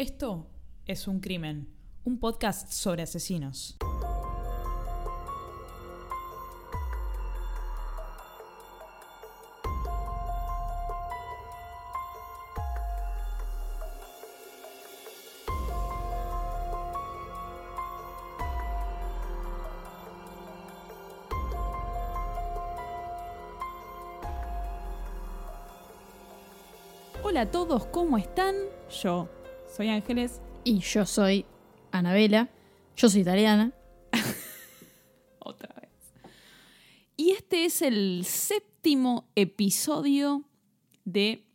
Esto es Un Crimen, un podcast sobre asesinos. Hola a todos, ¿cómo están? Yo soy Ángeles. Y yo soy Anabela. Yo soy italiana. Otra vez. Y este es el séptimo episodio de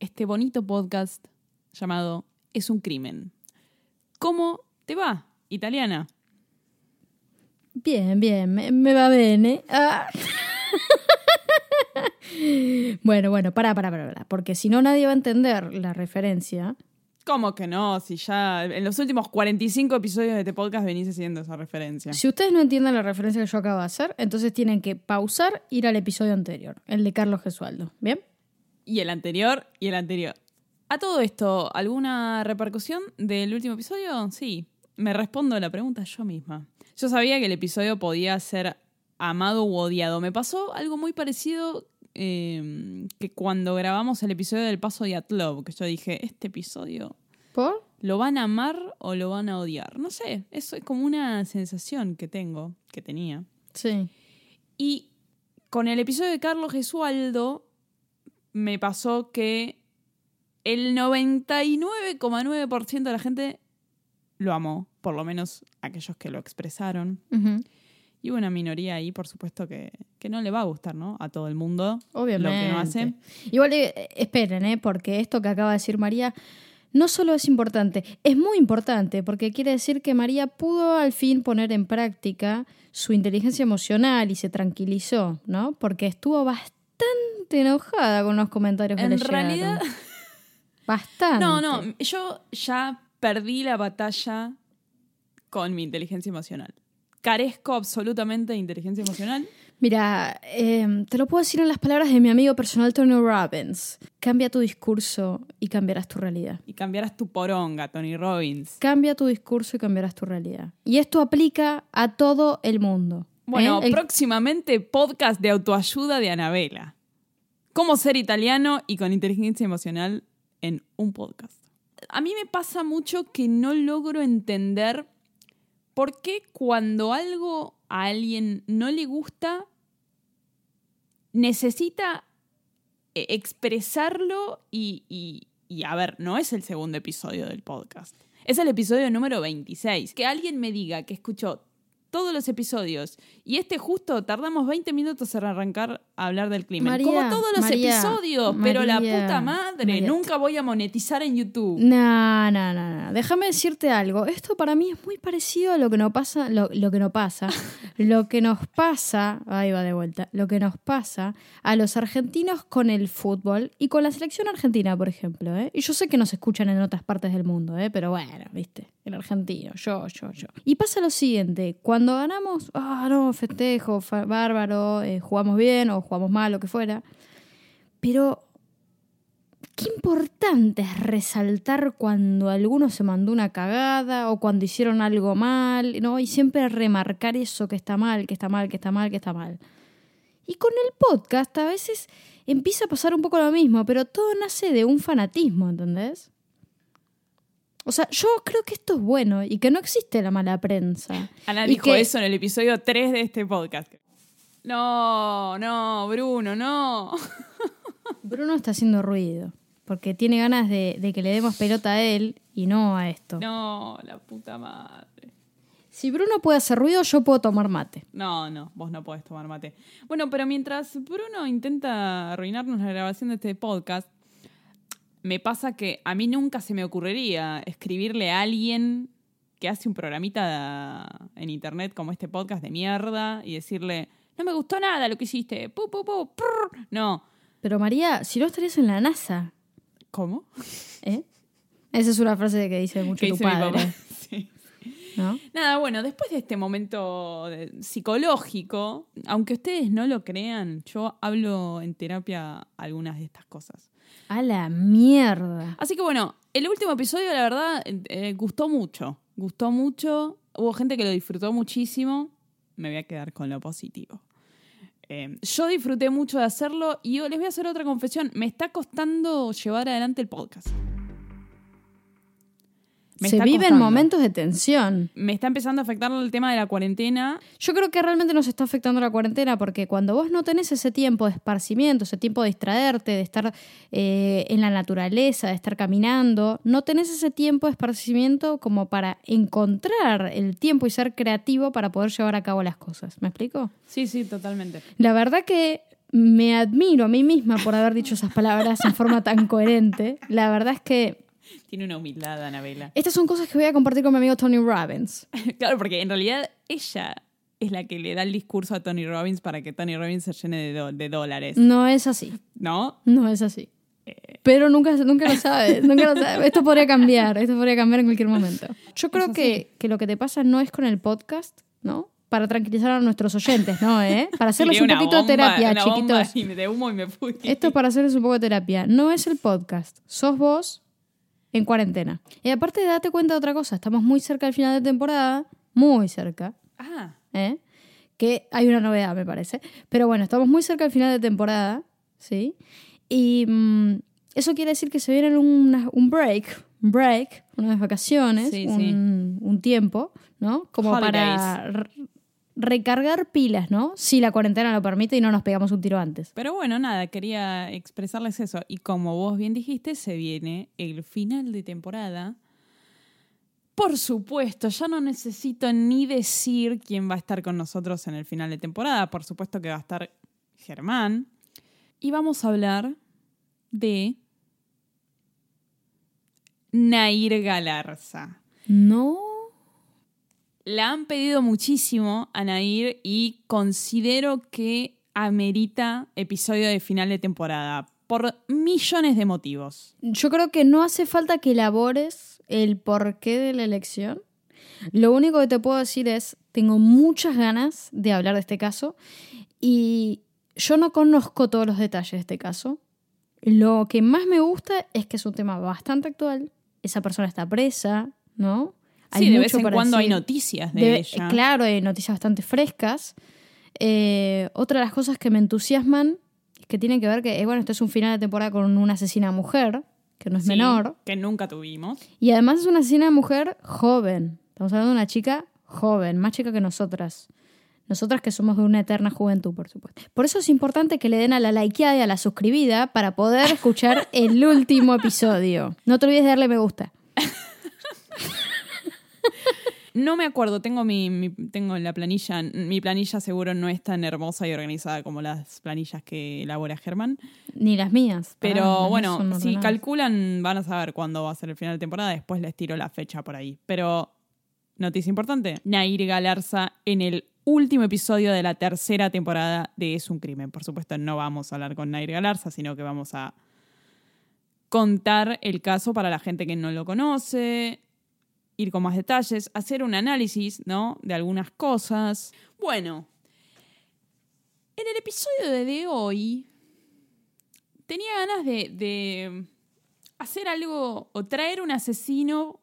este bonito podcast llamado Es un crimen. ¿Cómo te va, italiana? Bien, bien, me, me va bene. Ah. bueno, bueno, para, para, para, para, porque si no nadie va a entender la referencia. ¿Cómo que no? Si ya en los últimos 45 episodios de este podcast venís haciendo esa referencia. Si ustedes no entienden la referencia que yo acabo de hacer, entonces tienen que pausar, ir al episodio anterior, el de Carlos Gesualdo. ¿Bien? Y el anterior y el anterior. A todo esto, ¿alguna repercusión del último episodio? Sí, me respondo la pregunta yo misma. Yo sabía que el episodio podía ser amado u odiado. Me pasó algo muy parecido eh, que cuando grabamos el episodio del Paso de Atlov, que yo dije, este episodio, ¿Por? ¿lo van a amar o lo van a odiar? No sé, eso es como una sensación que tengo, que tenía. Sí. Y con el episodio de Carlos Gesualdo me pasó que el 99,9% de la gente lo amó, por lo menos aquellos que lo expresaron. Y hubo una minoría ahí, por supuesto, que, que no le va a gustar, ¿no? A todo el mundo. Obviamente. Lo que no hace. Igual, eh, esperen, ¿eh? porque esto que acaba de decir María no solo es importante, es muy importante, porque quiere decir que María pudo al fin poner en práctica su inteligencia emocional y se tranquilizó, ¿no? Porque estuvo bastante enojada con los comentarios que En le llegaron. realidad, Bastante. no, no, yo ya perdí la batalla con mi inteligencia emocional. Carezco absolutamente de inteligencia emocional. Mira, eh, te lo puedo decir en las palabras de mi amigo personal Tony Robbins. Cambia tu discurso y cambiarás tu realidad. Y cambiarás tu poronga, Tony Robbins. Cambia tu discurso y cambiarás tu realidad. Y esto aplica a todo el mundo. Bueno, ¿eh? El- próximamente podcast de autoayuda de Anabela. Cómo ser italiano y con inteligencia emocional en un podcast. A mí me pasa mucho que no logro entender por qué cuando algo a alguien no le gusta, necesita eh, expresarlo y, y- y, a ver, no es el segundo episodio del podcast. Es el episodio número 26. Que alguien me diga que escuchó todos los episodios y este justo tardamos 20 minutos en arrancar a hablar del crimen. María, Como todos los María, episodios, pero la María, puta madre, María. nunca voy a monetizar en YouTube. No, no, no, no. Déjame decirte algo. Esto para mí es muy parecido a lo que no pasa, lo, lo que no pasa, lo que nos pasa, ahí va de vuelta, lo que nos pasa a los argentinos con el fútbol y con la selección argentina, por ejemplo. ¿eh? Y yo sé que nos escuchan en otras partes del mundo, ¿eh? pero bueno, viste, el argentino, yo, yo, yo. Y pasa lo siguiente, cuando ganamos, ah, no, festejo, bárbaro, eh, jugamos bien o jugamos mal, lo que fuera. Pero Qué importante es resaltar cuando alguno se mandó una cagada o cuando hicieron algo mal, ¿no? Y siempre remarcar eso que está mal, que está mal, que está mal, que está mal. Y con el podcast a veces empieza a pasar un poco lo mismo, pero todo nace de un fanatismo, ¿entendés? O sea, yo creo que esto es bueno y que no existe la mala prensa. Ana Y dijo que- eso en el episodio 3 de este podcast. No, no, Bruno, no. Bruno está haciendo ruido porque tiene ganas de, de que le demos pelota a él y no a esto. No, la puta madre. Si Bruno puede hacer ruido, yo puedo tomar mate. No, no, vos no podés tomar mate. Bueno, pero mientras Bruno intenta arruinarnos la grabación de este podcast, me pasa que a mí nunca se me ocurriría escribirle a alguien que hace un programita en internet como este podcast de mierda y decirle, no me gustó nada lo que hiciste. Pu, pu, pu, prr". No. Pero María, si no estarías en la NASA, ¿Cómo? ¿eh? Esa es una frase que dice mucho ¿Qué tu dice padre? Sí. ¿no? Nada, bueno, después de este momento psicológico, aunque ustedes no lo crean, yo hablo en terapia algunas de estas cosas. A la mierda. Así que bueno, el último episodio, la verdad, eh, gustó mucho. Gustó mucho. Hubo gente que lo disfrutó muchísimo. Me voy a quedar con lo positivo. Eh, yo disfruté mucho de hacerlo y yo les voy a hacer otra confesión. Me está costando llevar adelante el podcast. Me Se viven costando. momentos de tensión. Me está empezando a afectar el tema de la cuarentena. Yo creo que realmente nos está afectando la cuarentena porque cuando vos no tenés ese tiempo de esparcimiento, ese tiempo de distraerte, de estar eh, en la naturaleza, de estar caminando, no tenés ese tiempo de esparcimiento como para encontrar el tiempo y ser creativo para poder llevar a cabo las cosas. ¿Me explico? Sí, sí, totalmente. La verdad que me admiro a mí misma por haber dicho esas palabras en forma tan coherente. La verdad es que Tiene una humildad, Anabela. estas son cosas que voy a compartir con mi amigo Tony Robbins. claro, porque en realidad ella es la que le da el discurso a Tony Robbins para que Tony Robbins se llene de, dólares. No es así. ¿No? No es así. Pero nunca, nunca lo sabes, nunca lo sabes. Esto podría cambiar, esto podría cambiar en cualquier momento. Yo creo que, que lo que te pasa no es con el podcast, ¿no? Para tranquilizar a nuestros oyentes, ¿no? ¿Eh? Para hacerles un poquito de terapia, chiquitos. y me- de humo y me fui. Esto es para hacerles un poco de terapia. No es el podcast, sos vos en cuarentena. Y aparte, date cuenta de otra cosa. Estamos muy cerca del final de temporada, muy cerca. Ah, ¿eh? que hay una novedad, me parece. Pero bueno, estamos muy cerca del final de temporada, ¿sí? Y mm, eso quiere decir que se viene una- un break, un break, unas vacaciones, Sí, un, sí. un tiempo, ¿no? Como para r- recargar pilas, ¿no? Si la cuarentena lo permite y no nos pegamos un tiro antes. pero bueno, nada, quería expresarles eso. Y como vos bien dijiste, se viene el final de temporada. Por supuesto, ya no necesito ni decir quién va a estar con nosotros en el final de temporada. Por supuesto que va a estar Germán. Y vamos a hablar de Nair Galarza. No. La han pedido muchísimo a y considero que amerita episodio de final de temporada por millones de motivos. Yo creo que no hace falta que elabores el porqué de la elección. Lo único que te puedo decir es, tengo muchas ganas de hablar de este caso y yo no conozco todos los detalles de este caso. Lo que más me gusta es que es un tema bastante actual. Esa persona está presa, ¿no? Sí, de vez en cuando hay noticias de, De- ella. Claro, hay noticias bastante frescas. Eh, otra de las cosas que me entusiasman es que tiene que ver que, eh, bueno, esto es un final de temporada con una asesina mujer, que no es Sí, menor. Que nunca tuvimos. Y además es una asesina mujer joven. Estamos hablando de una chica joven, más chica que nosotras. Nosotras que somos de una eterna juventud, por supuesto. Por eso es importante que le den a la likeada y a la suscribida para poder escuchar el último episodio. No te olvides de darle me gusta. No me acuerdo, tengo mi, mi- tengo la planilla. Mi planilla seguro no es tan hermosa y organizada como las planillas que elabora Germán. Ni las mías. Pero las bueno, si calculan, van a saber cuándo va a ser el final de temporada. Después les tiro la fecha por ahí. Pero, noticia importante: Nair Galarza en el último episodio de la tercera temporada de Es un crimen. Por supuesto, no vamos a hablar con Nair Galarza, sino que vamos a contar el caso para la gente que no lo conoce, ir con más detalles, hacer un análisis, ¿no? De algunas cosas. Bueno, en el episodio de, hoy tenía ganas de, de hacer algo o traer un asesino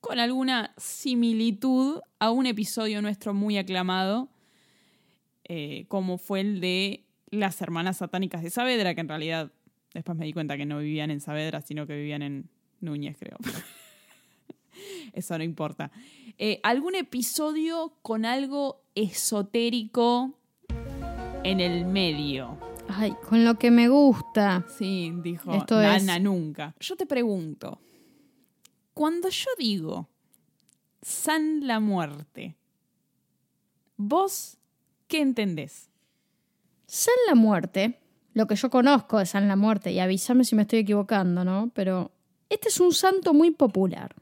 con alguna similitud a un episodio nuestro muy aclamado, eh, como fue el de las hermanas satánicas de Saavedra, que en realidad después me di cuenta que no vivían en Saavedra, sino que vivían en Núñez, creo. Eso no importa. Eh, ¿Algún episodio con algo esotérico en el medio? Ay, con lo que me gusta. Sí, dijo Esto Nana es- nunca. Yo te pregunto, cuando yo digo San la muerte, ¿vos qué entendés? San la Muerte, lo que yo conozco de San la Muerte, y avísame si me estoy equivocando, ¿no? Pero este es un santo muy popular.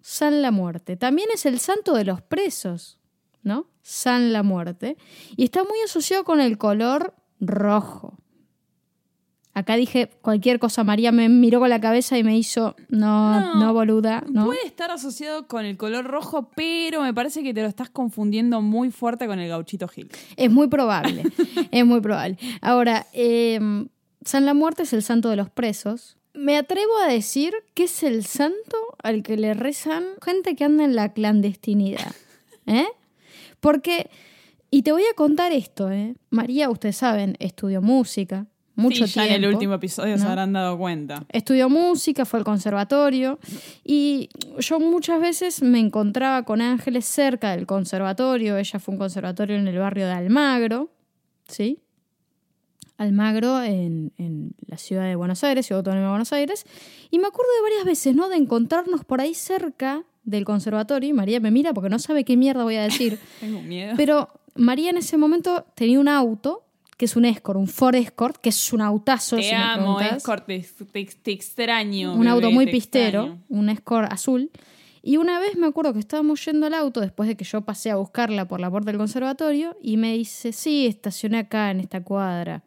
San la Muerte. También es el santo de los presos, ¿no? San la Muerte. Y está muy asociado con el color rojo. Acá dije cualquier cosa, María me miró con la cabeza y me hizo, no, No, no, boluda, ¿no? Puede estar asociado con el color rojo, pero me parece que te lo estás confundiendo muy fuerte con el gauchito Gil. Es muy probable, es muy probable. Ahora, eh, San la Muerte es el santo de los presos. Me atrevo a decir que es el santo al que le rezan gente que anda en la clandestinidad. ¿Eh? Porque, y te voy a contar esto, ¿eh? María, ustedes saben, estudió música, mucho sí, ya tiempo. en el último episodio se habrán dado cuenta. Estudió música, fue al conservatorio y yo muchas veces me encontraba con Ángeles cerca del conservatorio. Ella fue a un conservatorio en el barrio de Almagro, ¿sí? Almagro en, en la ciudad de Buenos Aires, Ciudad Autónoma de Buenos Aires. Y me acuerdo de varias veces, ¿no? De encontrarnos por ahí cerca del conservatorio. Y María me mira porque no sabe qué mierda voy a decir. Tengo miedo. Pero María en ese momento tenía un auto, que es un Escort, un Ford Escort, que es un autazo. te si amo. Escort, te, te- te extraño. un auto muy te pistero, extraño. un Escort azul. Y una vez me acuerdo que estábamos yendo al auto después de que yo pasé a buscarla por la puerta del conservatorio y me dice, sí, estacioné acá en esta cuadra.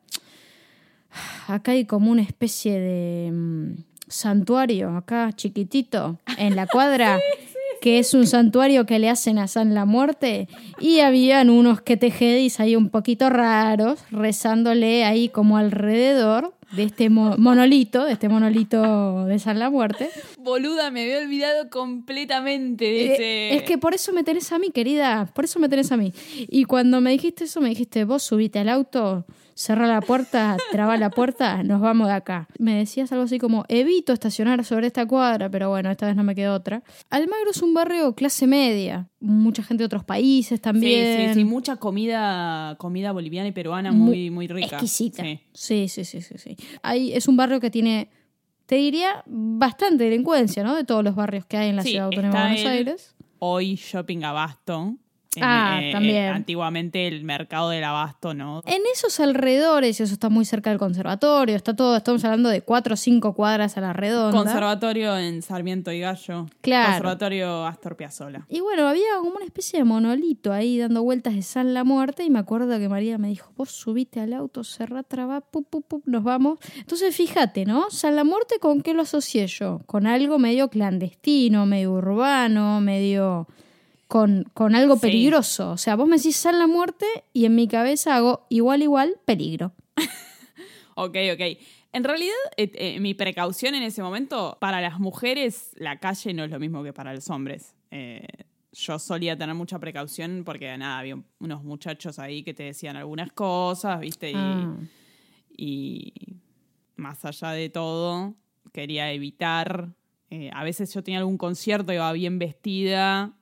Acá hay como una especie de mm, santuario, acá chiquitito, en la cuadra, que es un santuario que le hacen a San la Muerte. Y habían unos que tejedis ahí un poquito raros, rezándole ahí como alrededor de este mo- monolito, de este monolito de San la Muerte. Boluda, me había olvidado completamente de Eh, ese. Es que por eso me tenés a mí, querida. Por eso me tenés a mí. Y cuando me dijiste eso, me dijiste, vos subite al auto, cerrá la puerta, traba la puerta, nos vamos de acá. Me decías algo así como, evito estacionar sobre esta cuadra, pero bueno, esta vez no me quedó otra. Almagro es un barrio clase media. Mucha gente de otros países Sí, también. sí, sí, mucha comida, comida boliviana y peruana Mu- muy, muy rica. Exquisita. Sí. Sí, sí, sí, sí. sí. Es un barrio que tiene, te diría, bastante delincuencia, ¿no? De todos los barrios que hay en la Sí, ciudad autónoma de Buenos Aires. Hoy Shopping Abasto. En, Ah, eh, también. eh, antiguamente el mercado del abasto, ¿no? En esos alrededores, eso está muy cerca del conservatorio, está todo, estamos hablando de cuatro o cinco cuadras a la redonda. Conservatorio en Sarmiento y Gallo. Claro. Conservatorio Astor Piazzolla. y bueno, había como una especie de monolito ahí dando vueltas de San la Muerte y me acuerdo que María me dijo, vos subite al auto, cerrá, trabá, pup, pup, pup, nos vamos. Entonces fíjate, ¿no? San la Muerte, ¿con qué lo asocié yo? Con algo medio clandestino, medio urbano, medio... Con, con algo Sí. peligroso. O sea, vos me decís San la Muerte y en mi cabeza hago igual, igual, peligro. Ok, ok. En realidad, eh, eh, mi precaución en ese momento, para las mujeres, la calle no es lo mismo que para los hombres. Eh, yo solía tener mucha precaución porque, nada, había unos muchachos ahí que te decían algunas cosas, ¿viste? Y, Ah. y más allá de todo, quería evitar. eh, a veces yo tenía algún concierto, iba bien vestida,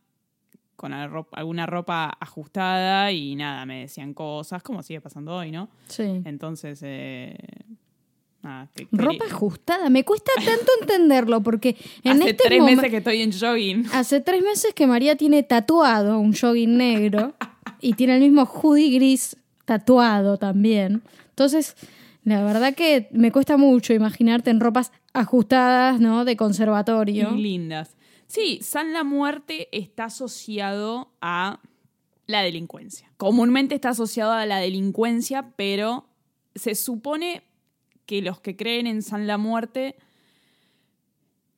con la ro- alguna ropa ajustada y nada, me decían cosas, como sigue pasando hoy, ¿no? Sí. Entonces, eh, nada, que- Ropa ajustada. Me cuesta tanto entenderlo porque en Hace este tres meses que estoy en jogging. Hace tres meses que María tiene tatuado un jogging negro y tiene el mismo hoodie gris tatuado también. Entonces, la verdad que me cuesta mucho imaginarte en ropas ajustadas, ¿no? De conservatorio. Y lindas. Sí, San la Muerte está asociado a la delincuencia. Comúnmente está asociado a la delincuencia, pero se supone que los que creen en San la Muerte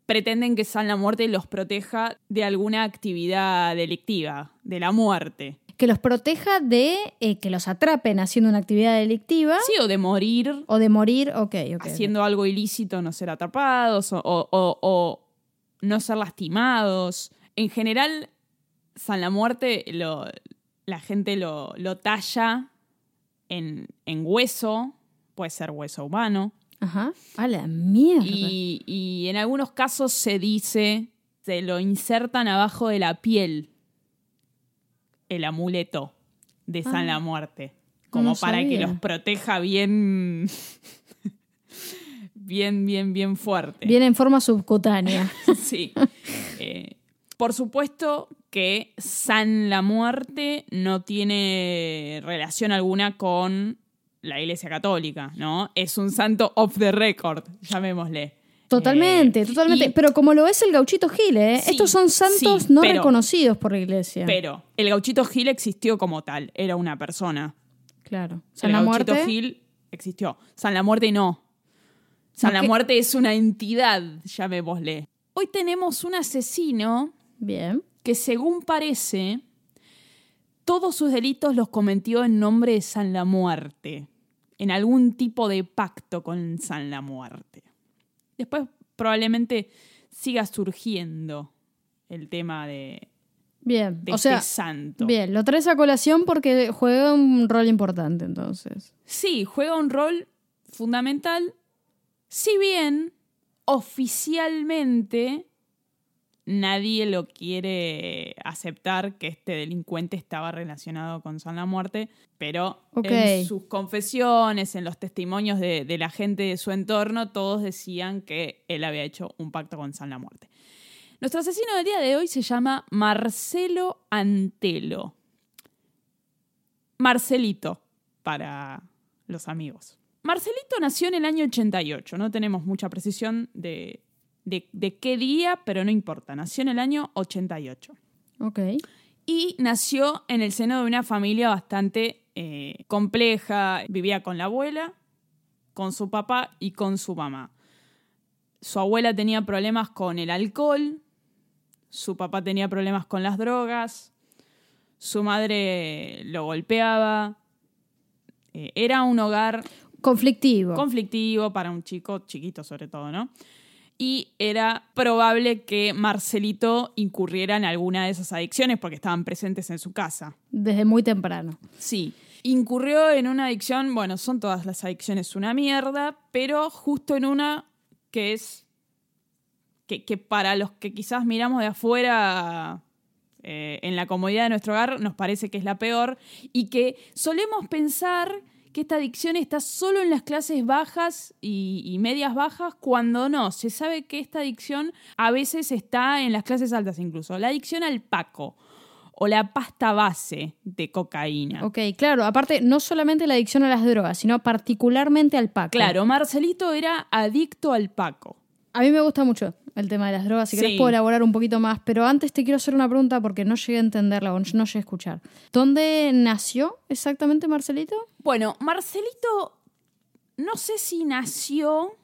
pretenden que San la Muerte los proteja de alguna actividad delictiva, de la muerte. Que los proteja de eh, que los atrapen haciendo una actividad delictiva Sí, o de morir o de morir. Ok, ok. haciendo algo ilícito, no ser atrapados o- o- o no ser lastimados. En general, San la Muerte lo- la gente lo, lo talla en, en hueso, puede ser hueso humano, Ajá. A la mierda. y, y en algunos casos se dice, se lo insertan abajo de la piel, el amuleto de San Ah. la Muerte, como No para que los proteja bien, bien, bien, bien fuerte. Viene en forma subcutánea. Sí. Eh, por supuesto que San la Muerte no tiene relación alguna con la Iglesia Católica, ¿no? Es un santo off the record, llamémosle. Totalmente, Eh, totalmente. y- Pero como lo es el gauchito Gil, ¿eh? Sí, Estos son santos sí, no pero- reconocidos por la iglesia. Pero el gauchito Gil existió como tal, era una persona. claro. San el la gauchito muerte. Gil existió. San la Muerte no. San No, la que- Muerte es una entidad, llamémosle. Hoy tenemos un asesino Bien. que según parece, todos sus delitos los cometió en nombre de San la Muerte, en algún tipo de pacto con San la Muerte. después probablemente siga surgiendo el tema de, Bien, de o sea, este santo. bien, lo traes a colación porque juega un rol importante entonces. Sí, juega un rol fundamental, si bien oficialmente nadie lo quiere aceptar que este delincuente estaba relacionado con San la Muerte, pero en sus confesiones, en los testimonios de, de la gente de su entorno, todos decían que él había hecho un pacto con San la Muerte. Nuestro asesino del día de hoy se llama Marcelo Antelo. Marcelito, para los amigos. Marcelito nació en el año 88, no tenemos mucha precisión de, de- de qué día, pero no importa, nació en el año 88. Ok. Y nació en el seno de una familia bastante eh, compleja, vivía con la abuela, con su papá y con su mamá. Su abuela tenía problemas con el alcohol, su papá tenía problemas con las drogas, su madre lo golpeaba. Eh, era un hogar Conflictivo. conflictivo para un chico chiquito sobre todo, ¿no? Y era probable que Marcelito incurriera en alguna de esas adicciones porque estaban presentes en su casa. Desde muy temprano. Sí. Incurrió en una adicción, bueno, son todas las adicciones una mierda, pero justo en una que es que, que para los que quizás miramos de afuera eh, en la comodidad de nuestro hogar nos parece que es la peor y que solemos pensar que esta adicción está solo en las clases bajas y, y medias bajas, cuando no, se sabe que esta adicción a veces está en las clases altas incluso. La adicción al paco o la pasta base de cocaína. Ok, claro. Aparte, no solamente la adicción a las drogas, sino particularmente al paco. Claro, Marcelito era adicto al paco. A mí me gusta mucho el tema de las drogas. Si querés Sí. puedo elaborar un poquito más. Pero antes te quiero hacer una pregunta porque no llegué a entenderla o no llegué a escuchar. ¿Dónde nació exactamente Marcelito? Bueno, Marcelito, no sé si nació,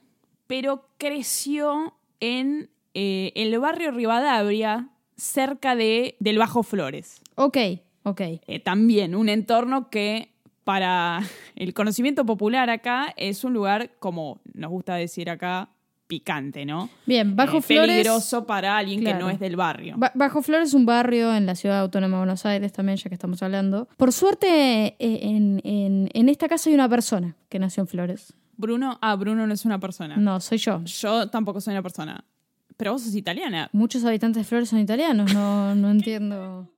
pero creció en eh, el barrio Rivadavia, cerca de, del Bajo Flores. Ok, ok. Eh, también un entorno que para el conocimiento popular acá es un lugar, como nos gusta decir acá, picante, ¿no? Bien, Bajo Eh, Flores. Peligroso para alguien que no es del barrio. Ba- Bajo Flores es un barrio en la ciudad autónoma de Buenos Aires también, ya que estamos hablando. Por suerte, eh, en, en- en esta casa hay una persona que nació en Flores. Bruno, ah, Bruno no es una persona. No, soy yo. Yo tampoco soy una persona. Pero vos sos italiana. Muchos habitantes de Flores son italianos, no, no entiendo.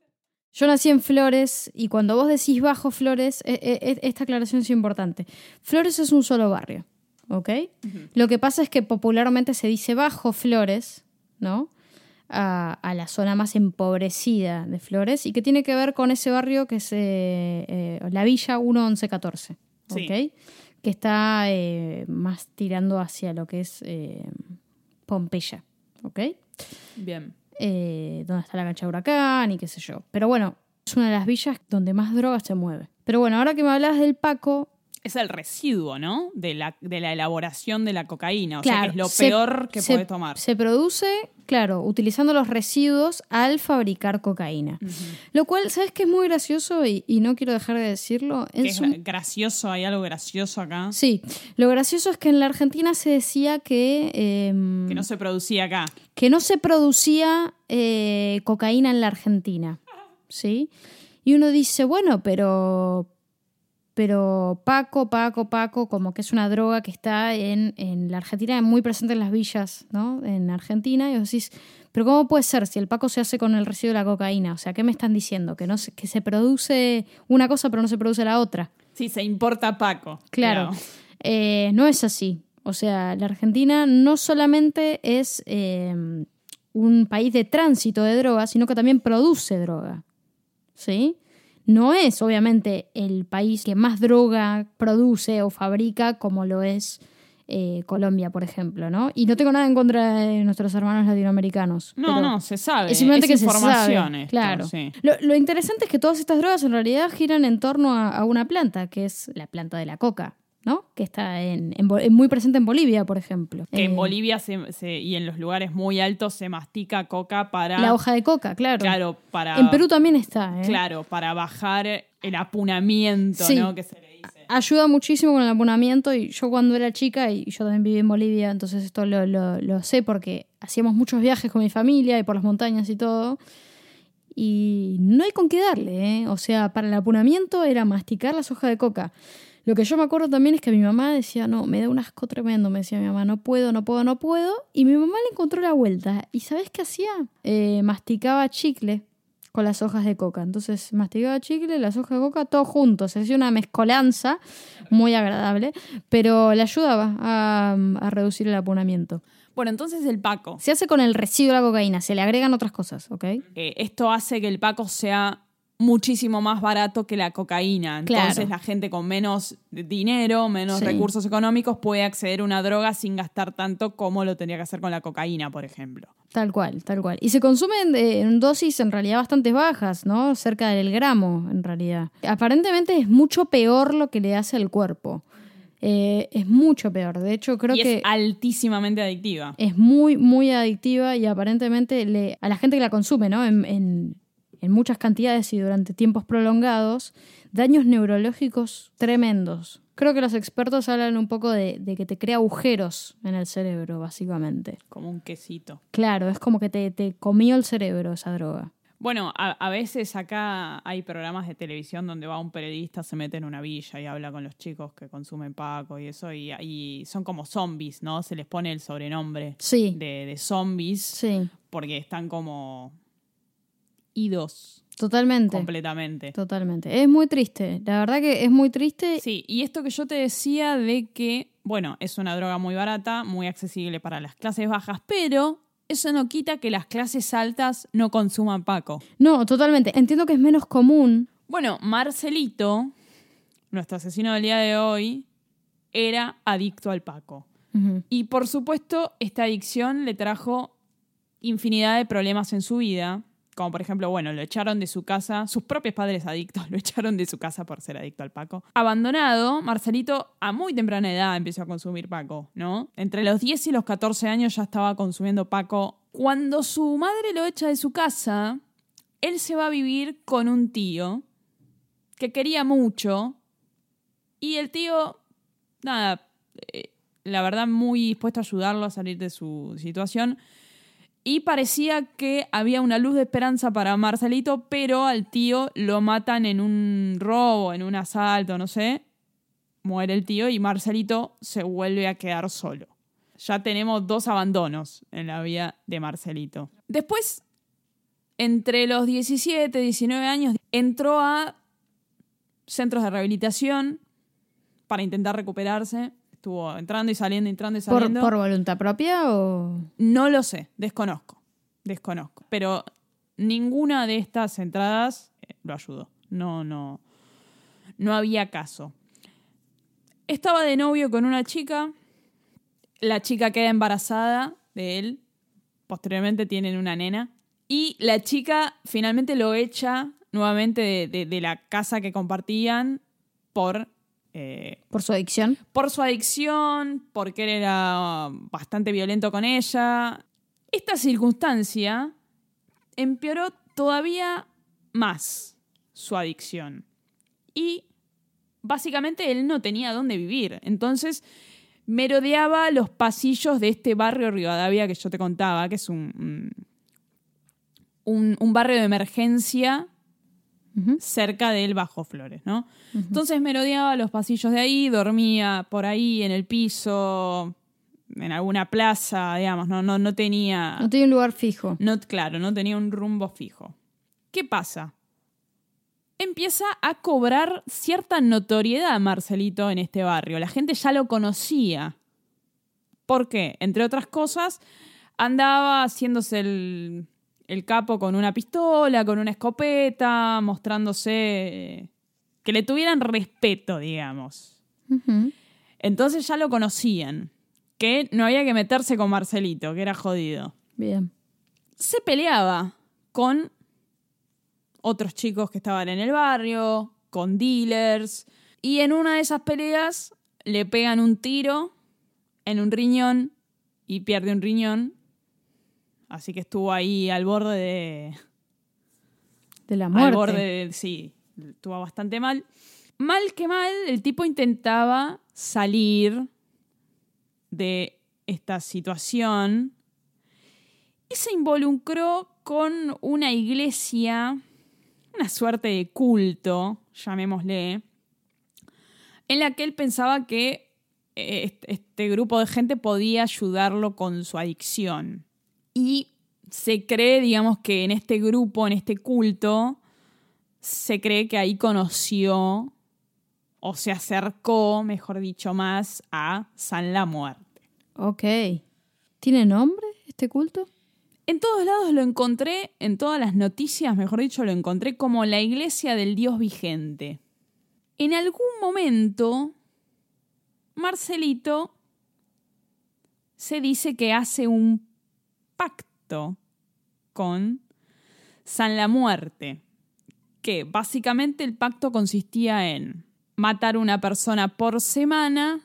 Yo nací en Flores y cuando vos decís Bajo Flores, eh, esta aclaración es importante. Flores es un solo barrio, ¿ok? Lo que pasa es que popularmente se dice Bajo Flores, ¿no? A, a la zona más empobrecida de Flores y que tiene que ver con ese barrio que es eh, eh, la Villa 1114, ¿ok? Sí. Que está eh, más tirando hacia lo que es Pompeya, ¿ok? Bien. donde está la cancha de huracán y qué sé yo. Pero bueno, es una de las villas donde más droga se mueve. Pero bueno, ahora que me hablas del Paco, Es el residuo, ¿no? De la, de la elaboración de la cocaína. O sea, claro, que es lo se- peor que se- puedes tomar. Se produce, claro, utilizando los residuos al fabricar cocaína. Lo cual, ¿sabes qué es muy gracioso? Y, y no quiero dejar de decirlo. Es es un- gracioso, hay algo gracioso acá. Sí, lo gracioso es que en la Argentina se decía que, eh, Que no se producía acá. que no se producía eh, cocaína en la Argentina. ¿Sí? Y uno dice, bueno, pero. Pero Paco, Paco, Paco, como que es una droga que está en, en la Argentina, muy presente en las villas, ¿no? En Argentina. Y vos decís, pero ¿cómo puede ser si el Paco se hace con el residuo de la cocaína? O sea, ¿qué me están diciendo? Que, no se, que se produce una cosa, pero no se produce la otra. Sí, se importa Paco. Claro. Eh, no es así. O sea, la Argentina no solamente es eh, un país de tránsito de droga, sino que también produce droga. ¿Sí? No es, obviamente, el país que más droga produce o fabrica como lo es eh, Colombia, por ejemplo, ¿no? Y no tengo nada en contra de nuestros hermanos latinoamericanos. No, no, se sabe. Es simplemente que información se sabe. esto, claro. sí. Lo, lo interesante es que todas estas drogas en realidad giran en torno a, a una planta, que es la planta de la coca, ¿no? Que está en, muy presente en Bolivia, por ejemplo. Que en Eh, Bolivia se- se- y en los lugares muy altos se mastica coca para. La hoja de coca, claro. Claro, para. En Perú también está, ¿eh? Claro, para bajar el apunamiento, Sí. ¿no? Que se le dice. ayuda muchísimo con el apunamiento y yo cuando era chica, y yo también viví en Bolivia, entonces esto lo, lo- lo sé porque hacíamos muchos viajes con mi familia y por las montañas y todo. Y no hay con qué darle, ¿eh? O sea, para el apunamiento era masticar las hojas de coca. Lo que yo me acuerdo también es que mi mamá decía, no, me da un asco tremendo, me decía mi mamá, no puedo, no puedo, no puedo. Y mi mamá le encontró la vuelta. ¿Y sabes qué hacía? Eh, masticaba chicle con las hojas de coca. Entonces masticaba chicle, las hojas de coca, todo junto. Se hacía una mezcolanza muy agradable, pero le ayudaba a, a reducir el apunamiento. Bueno, entonces el Paco. Se hace con el residuo de la cocaína, se le agregan otras cosas, ¿ok? Eh, esto hace que el Paco sea muchísimo más barato que la cocaína. Entonces Claro. la gente con menos dinero, menos Sí. recursos económicos puede acceder a una droga sin gastar tanto como lo tendría que hacer con la cocaína, por ejemplo. Tal cual, tal cual. Y se consumen eh, en dosis en realidad bastante bajas, ¿no? Cerca del gramo, en realidad. Aparentemente es mucho peor lo que le hace al cuerpo. Eh, es mucho peor. De hecho, creo y que es altísimamente adictiva. es muy, muy adictiva y aparentemente le, a la gente que la consume, ¿no? En, en- en muchas cantidades y durante tiempos prolongados, daños neurológicos tremendos. Creo que los expertos hablan un poco de, de que te crea agujeros en el cerebro, básicamente. Como un quesito. Claro, es como que te, te comió el cerebro esa droga. Bueno, a, a veces acá hay programas de televisión donde va un periodista, se mete en una villa y habla con los chicos que consumen Paco y eso, y, y son como zombies, ¿no? Se les pone el sobrenombre Sí, de, de zombies sí, porque están como idos totalmente. completamente. Totalmente. Es muy triste. La verdad que es muy triste. Sí, y esto que yo te decía de que, bueno, es una droga muy barata, muy accesible para las clases bajas, pero eso no quita que las clases altas no consuman Paco. No, totalmente. Entiendo que es menos común. Bueno, Marcelito, nuestro asesino del día de hoy, era adicto al Paco. Y por supuesto, esta adicción le trajo infinidad de problemas en su vida. Como por ejemplo, bueno, lo echaron de su casa, sus propios padres adictos lo echaron de su casa por ser adicto al Paco. Abandonado, Marcelito a muy temprana edad empezó a consumir Paco, ¿no? Entre los 10 y los 14 años ya estaba consumiendo Paco. Cuando su madre lo echa de su casa, él se va a vivir con un tío que quería mucho y el tío, nada, eh, la verdad muy dispuesto a ayudarlo a salir de su situación. Y parecía que había una luz de esperanza para Marcelito, pero al tío lo matan en un robo, en un asalto, no sé. Muere el tío y Marcelito se vuelve a quedar solo. Ya tenemos dos abandonos en la vida de Marcelito. Después, entre los 17 y 19 años, entró a centros de rehabilitación para intentar recuperarse. Estuvo entrando y saliendo, entrando y ¿Por, saliendo. por voluntad propia o...? No lo sé, desconozco. Desconozco. Pero ninguna de estas entradas eh, lo ayudó. No, no. No había caso. Estaba de novio con una chica. La chica queda embarazada de él. Posteriormente tienen una nena. Y la chica finalmente lo echa nuevamente de, de- de la casa que compartían por eh, ¿Por su adicción? por su adicción, porque él era bastante violento con ella. Esta circunstancia empeoró todavía más su adicción. Y básicamente él no tenía dónde vivir. Entonces merodeaba los pasillos de este barrio Rivadavia que yo te contaba, que es un, un, un barrio de emergencia Cerca del Bajo Flores, ¿no? Entonces merodeaba los pasillos de ahí, dormía por ahí en el piso, en alguna plaza, digamos, no, no, no tenía. No tiene un lugar fijo. No, claro, no tenía un rumbo fijo. ¿Qué pasa? Empieza a cobrar cierta notoriedad Marcelito en este barrio. La gente ya lo conocía. ¿Por qué? Entre otras cosas, andaba haciéndose el, el capo con una pistola, con una escopeta, mostrándose eh, que le tuvieran respeto, digamos. Entonces ya lo conocían. Que no había que meterse con Marcelito, que era jodido Bien. se peleaba con otros chicos que estaban en el barrio, con dealers, y en una de esas peleas le pegan un tiro en un riñón y pierde un riñón. Así que estuvo ahí al borde de... De la Al muerte. borde de... Sí, estuvo bastante mal. mal que mal, el tipo intentaba salir de esta situación y se involucró con una iglesia, una suerte de culto, llamémosle, en la que él pensaba que eh, este grupo de gente podía ayudarlo con su adicción. Y se cree, digamos, que en este grupo, en este culto, se cree que ahí conoció o se acercó, mejor dicho, más a San la Muerte. Ok. ¿Tiene nombre este culto? En todos lados lo encontré, en todas las noticias, mejor dicho, lo encontré como la iglesia del Dios vigente. En algún momento, Marcelito se dice que hace un pacto con San la Muerte, que básicamente el pacto consistía en matar una persona por semana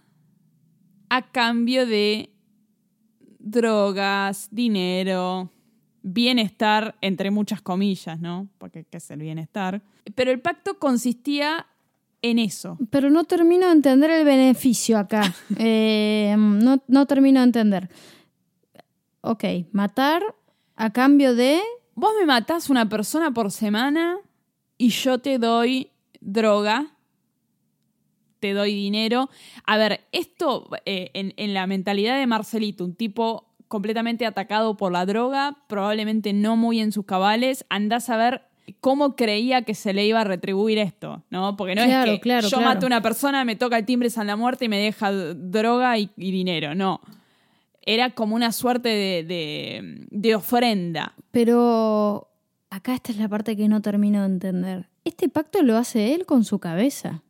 a cambio de drogas, dinero, bienestar, entre muchas comillas, ¿no? Porque ¿qué es el bienestar? Pero el pacto consistía en eso. Pero no termino de entender el beneficio acá. Eh, no, no termino de entender. Ok, matar a cambio de... Vos me matás una persona por semana y yo te doy droga, te doy dinero. A ver, esto eh, en, en la mentalidad de Marcelito, un tipo completamente atacado por la droga, probablemente no muy en sus cabales, andás a ver cómo creía que se le iba a retribuir esto, ¿no? Porque no es que yo mato a una persona, me toca el timbre San la muerte y me deja droga y, dinero, no. Era como una suerte de, de, ofrenda. Pero acá esta es la parte que no termino de entender. Este pacto lo hace él con su cabeza,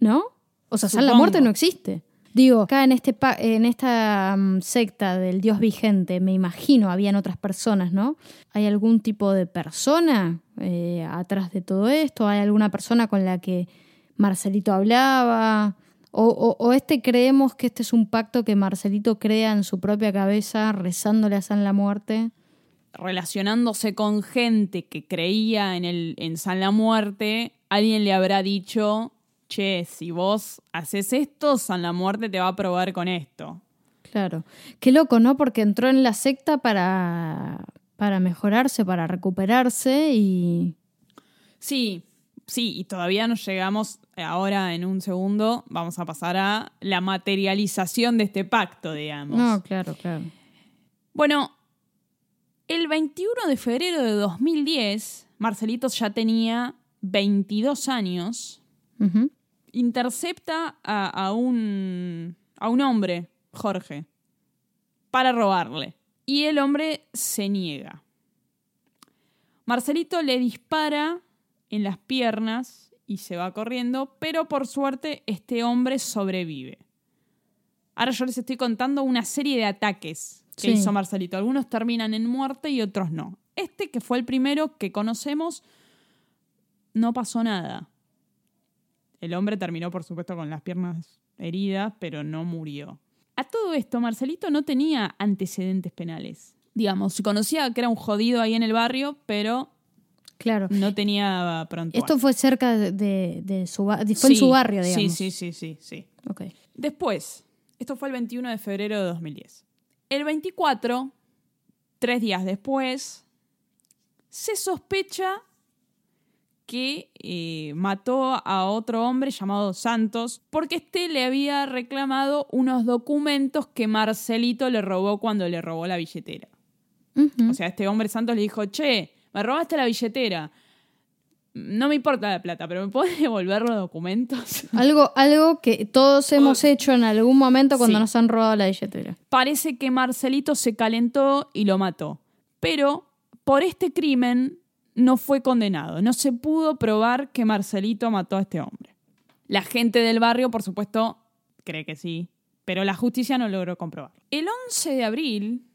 ¿no? O sea, la muerte no existe. Digo, acá en, este en esta mm, secta del Dios vigente, me imagino, habían otras personas, ¿no? ¿Hay algún tipo de persona eh, atrás de todo esto? ¿Hay alguna persona con la que Marcelito hablaba? O, o, este creemos que este es un pacto que Marcelito crea en su propia cabeza, rezándole a San la Muerte? Relacionándose con gente que creía en, el, en San la Muerte, alguien le habrá dicho che, si vos haces esto, San la Muerte te va a probar con esto. Claro. Qué loco, ¿no? Porque entró en la secta para, para mejorarse, para recuperarse y... Sí, sí, y todavía no llegamos ahora en un segundo, vamos a pasar a la materialización de este pacto, digamos. No, claro, claro. Bueno, el 21 de febrero de 2010, Marcelitos ya tenía 22 años intercepta a, un, a un hombre, Jorge, para robarle. Y el hombre se niega. Marcelito le dispara en las piernas y se va corriendo, pero por suerte este hombre sobrevive. Ahora yo les estoy contando una serie de ataques que hizo Marcelito. Algunos terminan en muerte y otros no. Este, que fue el primero que conocemos, no pasó nada. El hombre terminó, por supuesto, con las piernas heridas, pero no murió. A todo esto, Marcelito no tenía antecedentes penales. Digamos, conocía que era un jodido ahí en el barrio, pero Claro. No tenía pronto. Esto fue cerca de, su fue en su barrio, digamos. Sí, sí, sí, sí, sí. Okay. Después, esto fue el 21 de febrero de 2010. El 24, tres días después, se sospecha que eh, mató a otro hombre llamado Santos porque éste le había reclamado unos documentos que Marcelito le robó cuando le robó la billetera. O sea, este hombre Santos le dijo, che, me robaste la billetera. No me importa la plata, pero ¿me puedes devolver los documentos? Algo, algo que todos hemos hecho en algún momento cuando nos han robado la billetera. Parece que Marcelito se calentó y lo mató. Pero por este crimen no fue condenado. No se pudo probar que Marcelito mató a este hombre. La gente del barrio, por supuesto, cree que sí, pero la justicia no logró comprobar. El 11 de abril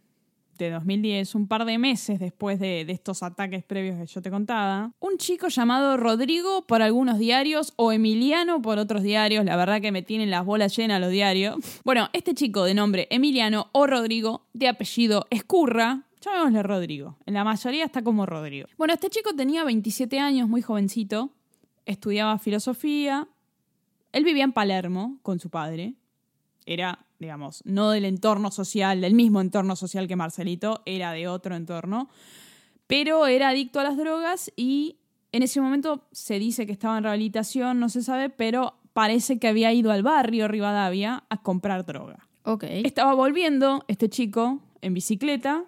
de 2010, un par de meses después de, estos ataques previos que yo te contaba, un chico llamado Rodrigo por algunos diarios o Emiliano por otros diarios, la verdad que me tienen las bolas llenas los diarios. Bueno, este chico de nombre Emiliano o Rodrigo, de apellido Escurra, Llamémosle Rodrigo. En la mayoría está como Rodrigo. Bueno, este chico tenía 27 años, muy jovencito. Estudiaba filosofía. Él vivía en Palermo con su padre. Era, digamos, no del entorno social, del mismo entorno social que Marcelito, era de otro entorno. Pero era adicto a las drogas y en ese momento se dice que estaba en rehabilitación, no se sabe, pero parece que había ido al barrio Rivadavia a comprar droga. Ok. Estaba volviendo este chico en bicicleta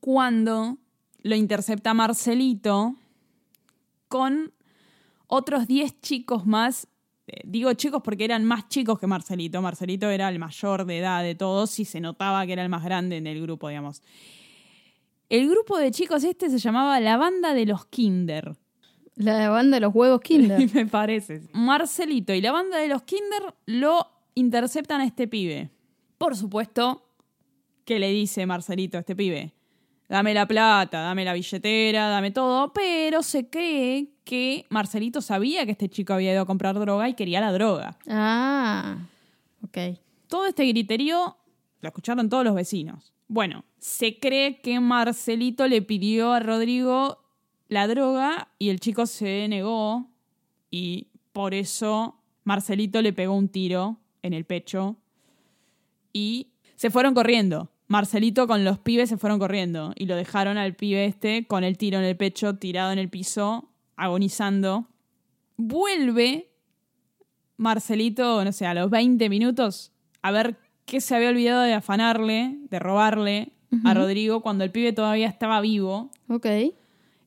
cuando lo intercepta Marcelito con otros 10 chicos más. Eh, Digo chicos porque eran más chicos que Marcelito. Marcelito era el mayor de edad de todos y se notaba que era el más grande en el grupo, digamos. El grupo de chicos este se llamaba la banda de los Kinder. La banda de los huevos Kinder. Me parece. Marcelito y la banda de los Kinder lo interceptan a este pibe. Por supuesto, que le dice Marcelito a este pibe? Dame la plata, dame la billetera, dame todo, pero se cree que Marcelito sabía que este chico había ido a comprar droga y quería la droga. Ah, ok. Todo este griterío lo escucharon todos los vecinos. Bueno, se cree que Marcelito le pidió a Rodrigo la droga y el chico se negó y por eso Marcelito le pegó un tiro en el pecho y se fueron corriendo. Marcelito con los pibes se fueron corriendo y lo dejaron al pibe este con el tiro en el pecho, tirado en el piso, agonizando. Vuelve Marcelito, no sé, a los 20 minutos a ver qué se había olvidado de afanarle, de robarle a Rodrigo cuando el pibe todavía estaba vivo. Ok.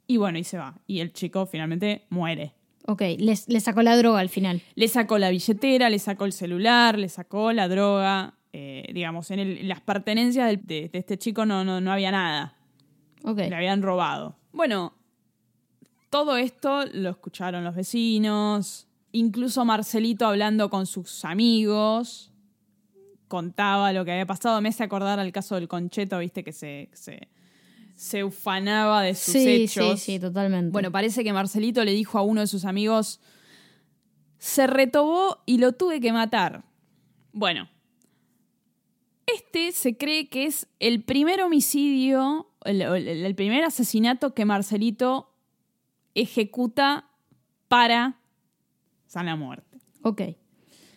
Y bueno, y se va. Y el chico finalmente muere. Ok. Le sacó la droga al final. Le sacó la billetera, le sacó el celular, le sacó la droga. eh, digamos, en, el- en las pertenencias del- de, de este chico no, no, no había nada. Ok. Le habían robado. Bueno, todo esto lo escucharon los vecinos. Incluso Marcelito hablando con sus amigos. Contaba lo que había pasado. Me hace acordar al caso del concheto, viste, que se, se, se ufanaba de sus Sí, hechos. sí, sí, totalmente. Bueno, parece que Marcelito le dijo a uno de sus amigos, se retobó y lo tuve que matar. Bueno, este se cree que es el primer homicidio, el, el- el primer asesinato que Marcelito ejecuta para sana muerte. Ok.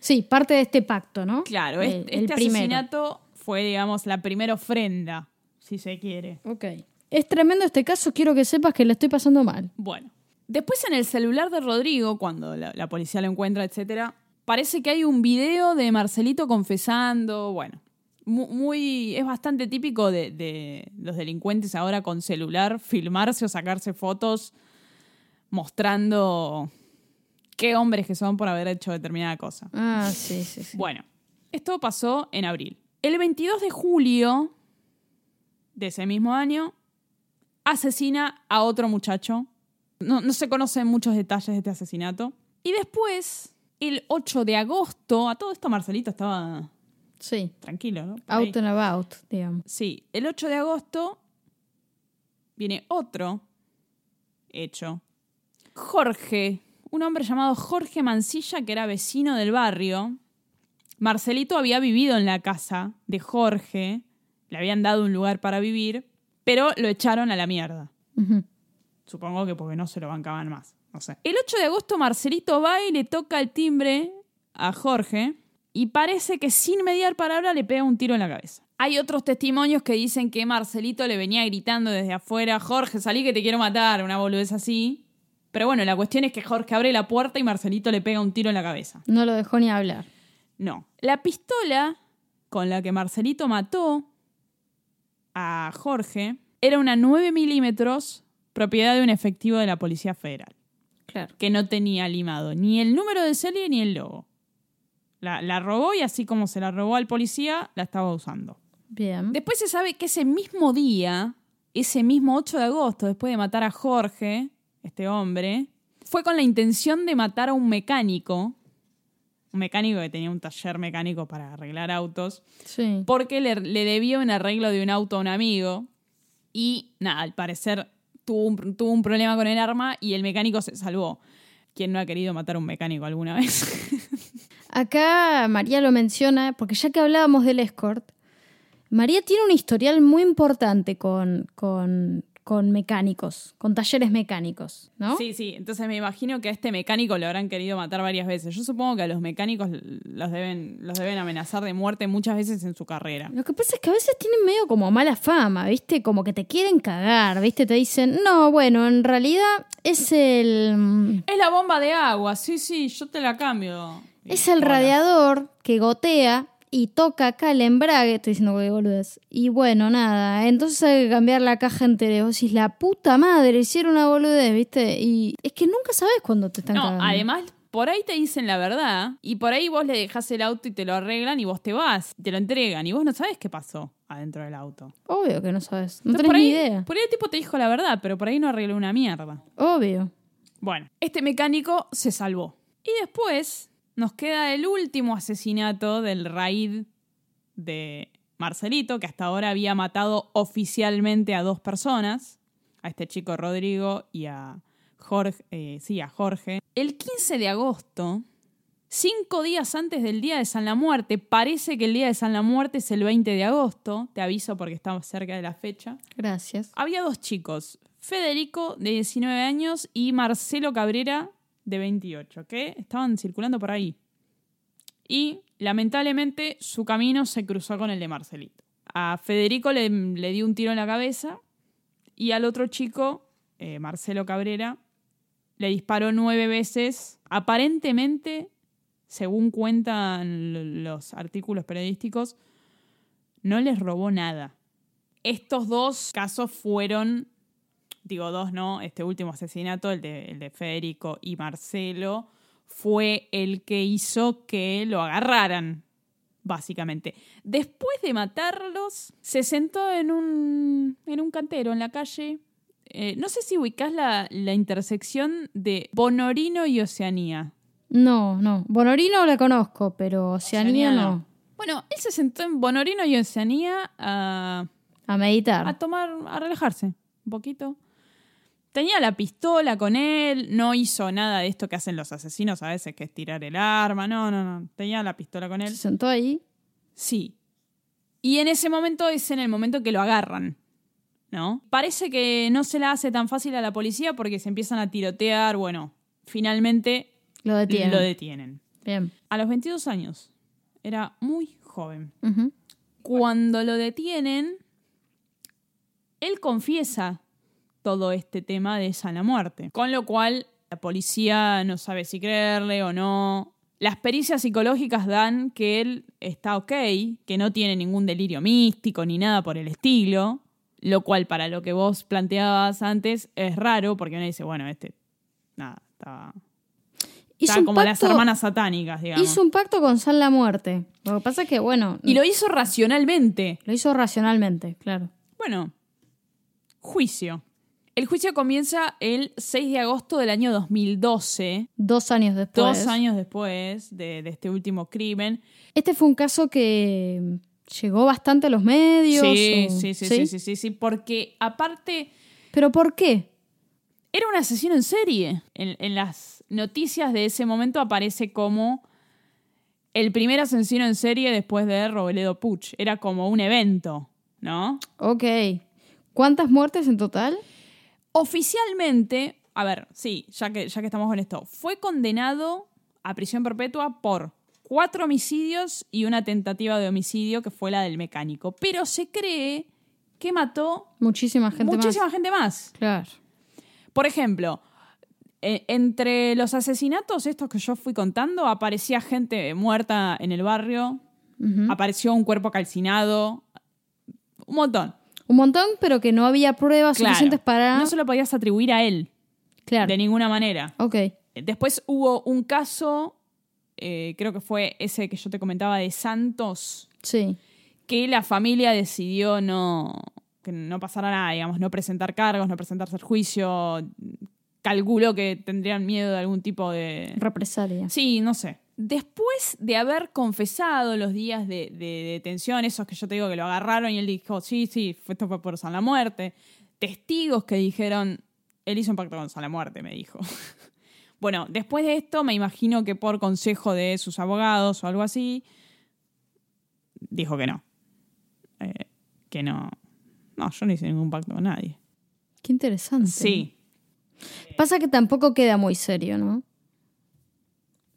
Sí, parte de este pacto, ¿no? Claro, El- este, el asesinato fue, digamos, la primera ofrenda, si se quiere. Ok. Es tremendo este caso, quiero que sepas que le estoy pasando mal. Bueno, después en el celular de Rodrigo, cuando la, la policía lo encuentra, etcétera, parece que hay un video de Marcelito confesando. Bueno, mu- muy, es bastante típico de, de los delincuentes ahora con celular filmarse o sacarse fotos mostrando qué hombres que son por haber hecho determinada cosa. Ah, sí, sí, sí. Bueno, esto pasó en abril. El 22 de julio de ese mismo año, asesina a otro muchacho. No, no se conocen muchos detalles de este asesinato. Y después, el 8 de agosto, a todo esto Marcelito estaba Sí. tranquilo, ¿no? Por ahí. Out and about, digamos. Sí, el 8 de agosto viene otro hecho. Jorge, un hombre llamado Jorge Mancilla, que era vecino del barrio. Marcelito había vivido en la casa de Jorge, le habían dado un lugar para vivir, pero lo echaron a la mierda. Supongo que porque no se lo bancaban más. No sé. El 8 de agosto Marcelito va y le toca el timbre a Jorge y parece que sin mediar palabra le pega un tiro en la cabeza. Hay otros testimonios que dicen que Marcelito le venía gritando desde afuera, Jorge, salí que te quiero matar, una boludez así. Pero bueno, la cuestión es que Jorge abre la puerta y Marcelito le pega un tiro en la cabeza. No lo dejó ni hablar. No. La pistola con la que Marcelito mató a Jorge era una 9 milímetros propiedad de un efectivo de la Policía Federal, Claro. que no tenía limado ni el número de serie ni el logo. La, la robó y así como se la robó al policía, la estaba usando. Bien. Después se sabe que ese mismo día, ese mismo 8 de agosto, después de matar a Jorge, este hombre, fue con la intención de matar a un mecánico, un mecánico que tenía un taller mecánico para arreglar autos, Sí. porque le, le debió un arreglo de un auto a un amigo y nada, al parecer tuvo un, tuvo un problema con el arma y el mecánico se salvó. ¿Quién no ha querido matar a un mecánico alguna vez? Acá María lo menciona, porque ya que hablábamos del escort, María tiene un historial muy importante con, con, con mecánicos, con talleres mecánicos, ¿no? Sí, sí. Entonces me imagino que a este mecánico lo habrán querido matar varias veces. Yo supongo que a los mecánicos los deben, los deben amenazar de muerte muchas veces en su carrera. Lo que pasa es que a veces tienen medio como mala fama, ¿viste? Como que te quieren cagar, ¿viste? Te dicen, no, bueno, en realidad es el. Es la bomba de agua, sí, sí, yo te la cambio. Es el radiador que gotea y toca acá el embrague. Estoy diciendo que boludez. Y bueno, nada. Entonces hay que cambiar la caja entera. Vos decís, la puta madre, hicieron una boludez, ¿viste? Y es que nunca sabes cuándo te están No, cagando. además, por ahí te dicen la verdad y por ahí vos le dejás el auto y te lo arreglan y vos te vas, te lo entregan y vos no sabes qué pasó adentro del auto. Obvio que no sabes. No Entonces, tenés por ni ahí, idea. Por ahí el tipo te dijo la verdad, pero por ahí no arregló una mierda. Obvio. Bueno, este mecánico se salvó. Y después nos queda el último asesinato del raid de Marcelito, que hasta ahora había matado oficialmente a dos personas, a este chico Rodrigo y a Jorge, eh, sí, a Jorge. El 15 de agosto, cinco días antes del día de San la Muerte, parece que el día de San la Muerte es el 20 de agosto, te aviso porque estamos cerca de la fecha. Gracias. Había dos chicos, Federico, de 19 años, y Marcelo Cabrera, de 28, que estaban circulando por ahí. Y, lamentablemente, su camino se cruzó con el de Marcelito. A Federico le, le dio un tiro en la cabeza y al otro chico, eh, Marcelo Cabrera, le disparó nueve veces. Aparentemente, según cuentan los artículos periodísticos, no les robó nada. Estos dos casos fueron, digo dos, ¿no? Este último asesinato, el de, el de Federico y Marcelo, fue el que hizo que lo agarraran, básicamente. Después de matarlos, se sentó en un, en un cantero en la calle. Eh, no sé si ubicás la, la intersección de Bonorino y Oceanía. No, no. Bonorino la conozco, pero Oceanía, Oceanía no. no. Bueno, él se sentó en Bonorino y Oceanía a, A meditar. a tomar, a relajarse un poquito. Tenía la pistola con él, no hizo nada de esto que hacen los asesinos a veces, que es tirar el arma, no, no, no. Tenía la pistola con Se él. sentó ahí. Sí. Y en ese momento es en el momento que lo agarran, ¿no? Parece que no se la hace tan fácil a la policía porque se empiezan a tirotear, bueno, finalmente Lo detienen. lo detienen. Bien. A los 22 años. Era muy joven. Cuando lo detienen, él confiesa todo este tema de sana muerte. Con lo cual, la policía no sabe si creerle o no. Las pericias psicológicas dan que él está ok, que no tiene ningún delirio místico ni nada por el estilo. Lo cual, para lo que vos planteabas antes, es raro, porque uno dice, bueno, este. Nada, estaba. Hizo como las hermanas satánicas, digamos. Hizo un pacto con San la Muerte. Lo que pasa es que, bueno, Y lo hizo racionalmente. lo hizo racionalmente, claro. Bueno, juicio. El juicio comienza el 6 de agosto del año 2012, Dos años después. dos años después de, de este último crimen. Este fue un caso que llegó bastante a los medios. Sí, o- sí, sí, sí, sí, sí, sí, porque aparte ¿Pero por qué? era un asesino en serie. En, en las noticias de ese momento aparece como el primer asesino en serie después de Robledo Puch. Era como un evento, ¿no? Ok. ¿Cuántas muertes en total? Oficialmente, a ver, sí, ya que, ya que estamos con esto, fue condenado a prisión perpetua por cuatro homicidios y una tentativa de homicidio que fue la del mecánico. Pero se cree que mató Muchísima gente muchísima más. gente más. Claro. Por ejemplo, eh, entre los asesinatos, estos que yo fui contando, aparecía gente muerta en el barrio, apareció un cuerpo calcinado, un montón. Un montón, pero que no había pruebas Claro. suficientes para. No se lo podías atribuir a él, Claro. de ninguna manera. Ok. Después hubo un caso, eh, creo que fue ese que yo te comentaba de Santos, Sí. que la familia decidió no, que no pasara nada, digamos, no presentar cargos, no presentarse al juicio. Calculo que tendrían miedo de algún tipo de... Represalia. Sí, no sé. Después de haber confesado los días de, de detención, esos que yo te digo que lo agarraron y él dijo, sí, sí, fue- esto fue por San la Muerte. Testigos que dijeron, él hizo un pacto con San la Muerte, me dijo. bueno, después de esto, me imagino que por consejo de sus abogados o algo así, dijo que no. Eh, que no. No, yo no hice ningún pacto con nadie. Qué interesante. Sí. Pasa que tampoco queda muy serio, ¿no?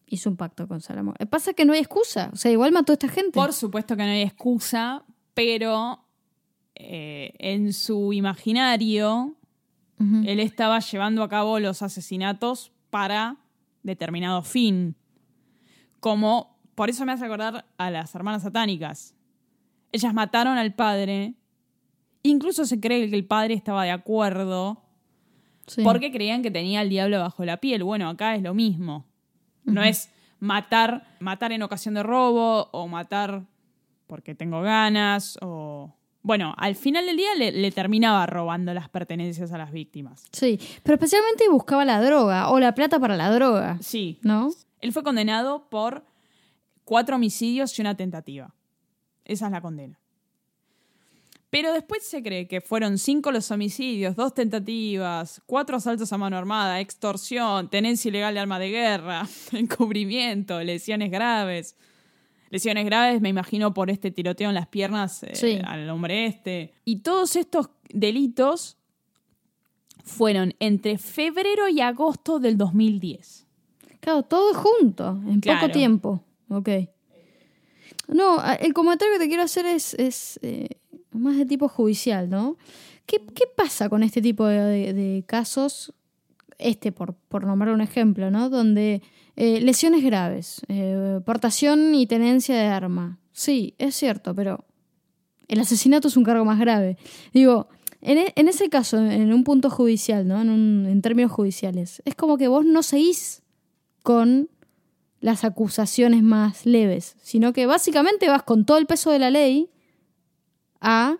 Hizo un pacto con Salomón. Pasa que no hay excusa. O sea, igual mató a esta gente. Por supuesto que no hay excusa, pero eh, en su imaginario él estaba llevando a cabo los asesinatos para determinado fin. Como, por eso me hace acordar a las hermanas satánicas. Ellas mataron al padre. Incluso se cree que el padre estaba de acuerdo Sí. porque creían que tenía al diablo bajo la piel. Bueno, acá es lo mismo. No es matar, matar en ocasión de robo o matar porque tengo ganas o... Bueno, al final del día le, le terminaba robando las pertenencias a las víctimas. Sí, pero especialmente buscaba la droga o la plata para la droga, Sí, ¿no? él fue condenado por cuatro homicidios y una tentativa. Esa es la condena. Pero después se cree que fueron cinco los homicidios, dos tentativas, cuatro asaltos a mano armada, extorsión, tenencia ilegal de arma de guerra, encubrimiento, lesiones graves. Lesiones graves, me imagino, por este tiroteo en las piernas eh, Sí. al hombre este. Y todos estos delitos fueron entre febrero y agosto del 2010. Claro, todo junto, en Claro. poco tiempo. Ok. No, el comentario que te quiero hacer es, es, eh, más de tipo judicial, ¿no? ¿Qué, qué pasa con este tipo de, casos? Este, por, por nombrar un ejemplo, ¿no? Donde eh, lesiones graves, eh, portación y tenencia de arma. Sí, es cierto, pero el asesinato es un cargo más grave. Digo, en, e- en ese caso, en un punto judicial, ¿no? En, en términos judiciales, es como que vos no seguís con las acusaciones más leves, sino que básicamente vas con todo el peso de la ley a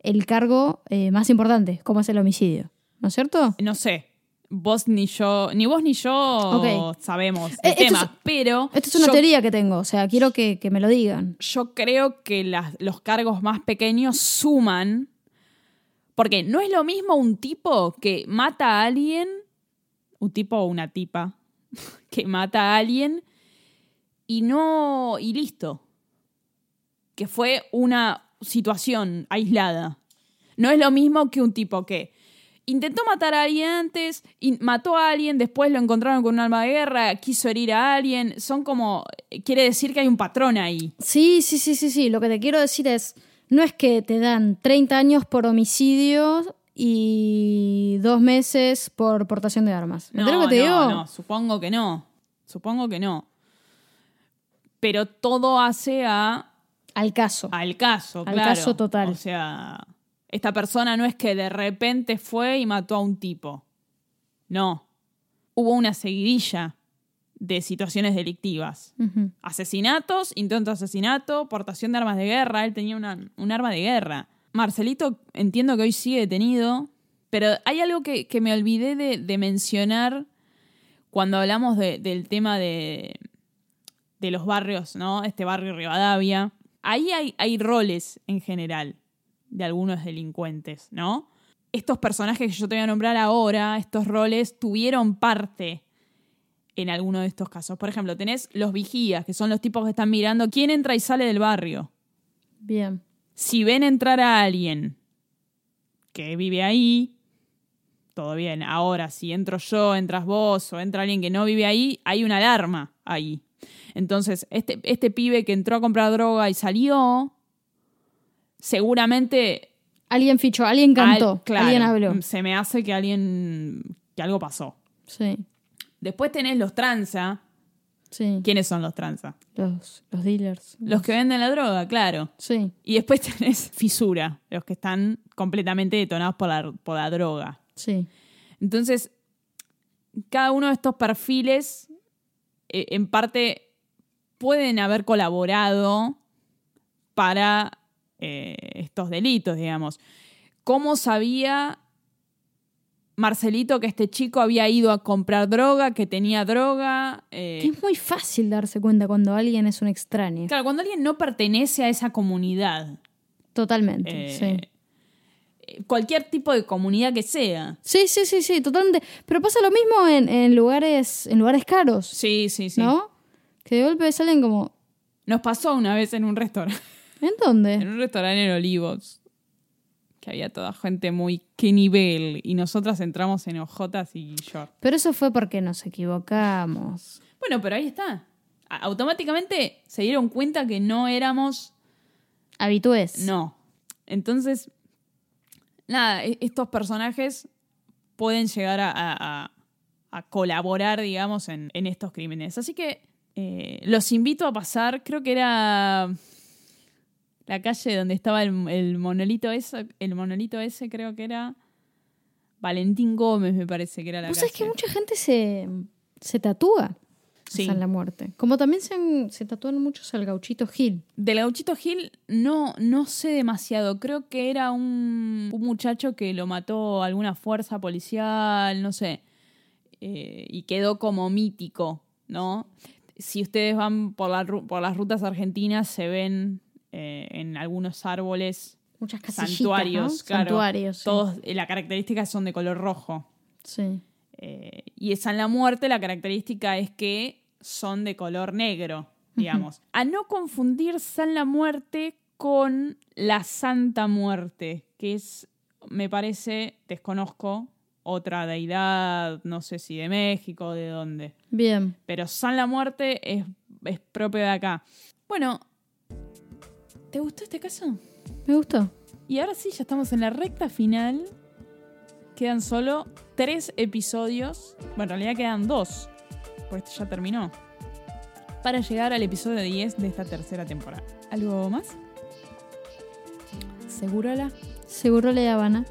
el cargo eh, más importante, como es el homicidio. ¿No es cierto? No sé, vos ni yo, ni vos ni yo sabemos Eh, el esto tema, es- pero Esta es una yo, teoría que tengo, o sea, quiero que, que me lo digan. yo creo que las- los cargos más pequeños suman, porque no es lo mismo un tipo que mata a alguien, un tipo o una tipa, que mata a alguien y no, y listo, que fue una situación aislada. No es lo mismo que un tipo que intentó matar a alguien antes, mató a alguien, después lo encontraron con un arma de guerra, quiso herir a alguien. Son como. Quiere decir que hay un patrón ahí. Sí, sí, sí, sí, sí. Lo que te quiero decir es, no es que te dan 30 años por homicidio y dos meses por portación de armas. ¿Me No, lo que te no, digo? no, supongo que no. Supongo que no. Pero todo hace a Al caso. al caso, Al claro. caso total. O sea, esta persona no es que de repente fue y mató a un tipo. No. Hubo una seguidilla de situaciones delictivas. Asesinatos, intento de asesinato, portación de armas de guerra. Él tenía una- un arma de guerra. Marcelito entiendo que hoy sigue detenido, pero hay algo que, que me olvidé de, de mencionar cuando hablamos de- del tema de, de los barrios, ¿no? Este barrio Rivadavia. Ahí hay, hay roles en general de algunos delincuentes, ¿no? Estos personajes que yo te voy a nombrar ahora, estos roles, tuvieron parte en alguno de estos casos. Por ejemplo, tenés los vigías, que son los tipos que están mirando quién entra y sale del barrio. Bien. Si ven entrar a alguien que vive ahí, todo bien. Ahora, si entro yo, entras vos o entra alguien que no vive ahí, hay una alarma ahí. Entonces, este, este pibe que entró a comprar droga y salió, seguramente... Alguien fichó, alguien cantó, al- claro, alguien habló. Se me hace que alguien... que algo pasó. Sí, Después tenés los tranza. sí. ¿Quiénes son los tranza? Los, los dealers. Los que venden la droga, claro. Sí, Y después tenés fisura, los que están completamente detonados por la, por la droga. sí. Entonces, cada uno de estos perfiles, eh, en parte, pueden haber colaborado para eh, estos delitos, digamos. ¿Cómo sabía Marcelito que este chico había ido a comprar droga, que tenía droga? Eh, Que es muy fácil darse cuenta cuando alguien es un extraño. claro, cuando alguien no pertenece a esa comunidad, Totalmente, eh, sí. cualquier tipo de comunidad que sea. Sí, sí, sí, sí, totalmente. Pero pasa lo mismo en, en lugares, en lugares caros, Sí, sí, sí. ¿no? Que de golpe salen como, Nos pasó una vez en un restaurante, ¿en dónde? en un restaurante en Olivos, que había toda gente muy qué nivel y nosotras entramos en ojotas y short. Pero eso fue porque nos equivocamos. Bueno, pero ahí está. A- Automáticamente se dieron cuenta que no éramos Habitúes. No. Entonces, nada, e- estos personajes pueden llegar a, a- a- a colaborar, digamos, en, en estos crímenes. Así que eh, los invito a pasar, creo que era la calle donde estaba el, el monolito ese, el monolito ese creo que era Valentín Gómez, me parece que era la Vos calle. sabés que mucha gente se, se tatúa Sí. La Muerte. Como también se, han- se tatúan muchos al gauchito Gil. Del Gauchito Gil no, no sé demasiado. Creo que era un, un muchacho que lo mató alguna fuerza policial, no sé. Eh, y quedó como mítico, ¿no? Si ustedes van por, la por las rutas argentinas, se ven eh, en algunos árboles Muchas santuarios, ¿no? claro. Santuarios, sí. Todos, eh, las características son de color rojo. Sí. Eh, y en San la Muerte la característica es que son de color negro, digamos. A no confundir San la Muerte con la Santa Muerte, que es, me parece, desconozco, otra deidad, no sé si de México o de dónde. Bien. Pero San la Muerte es, es propio de acá. Bueno, ¿te gustó este caso? Me gustó. Y ahora sí, ya estamos en la recta final. Quedan solo tres episodios. Bueno, en realidad quedan dos. Pues esto ya terminó. Para llegar al episodio 10 de esta tercera temporada. ¿Algo más? ¿Segurola? Seguro le Habana.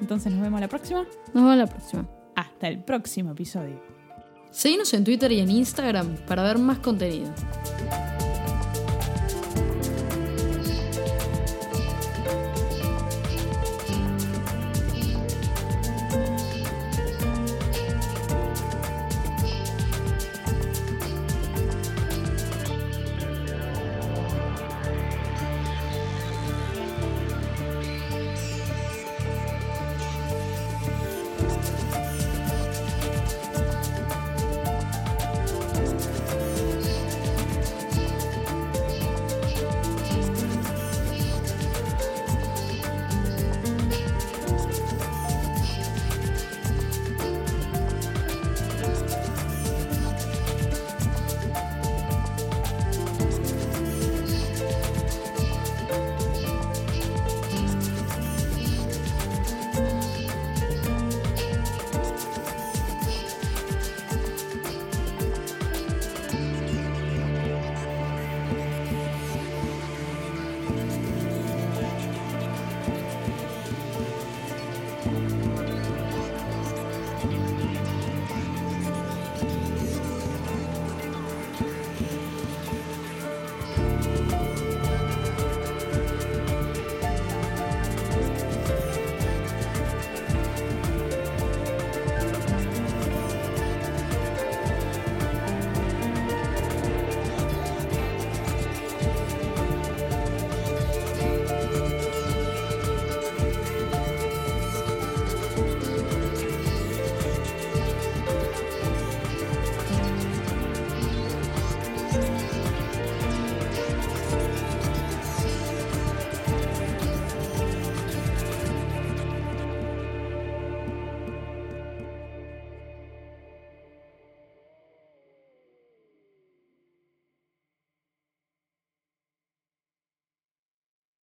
Entonces nos vemos la próxima. Nos vemos la próxima. Hasta el próximo episodio. Seguinos en Twitter y en Instagram para ver más contenido.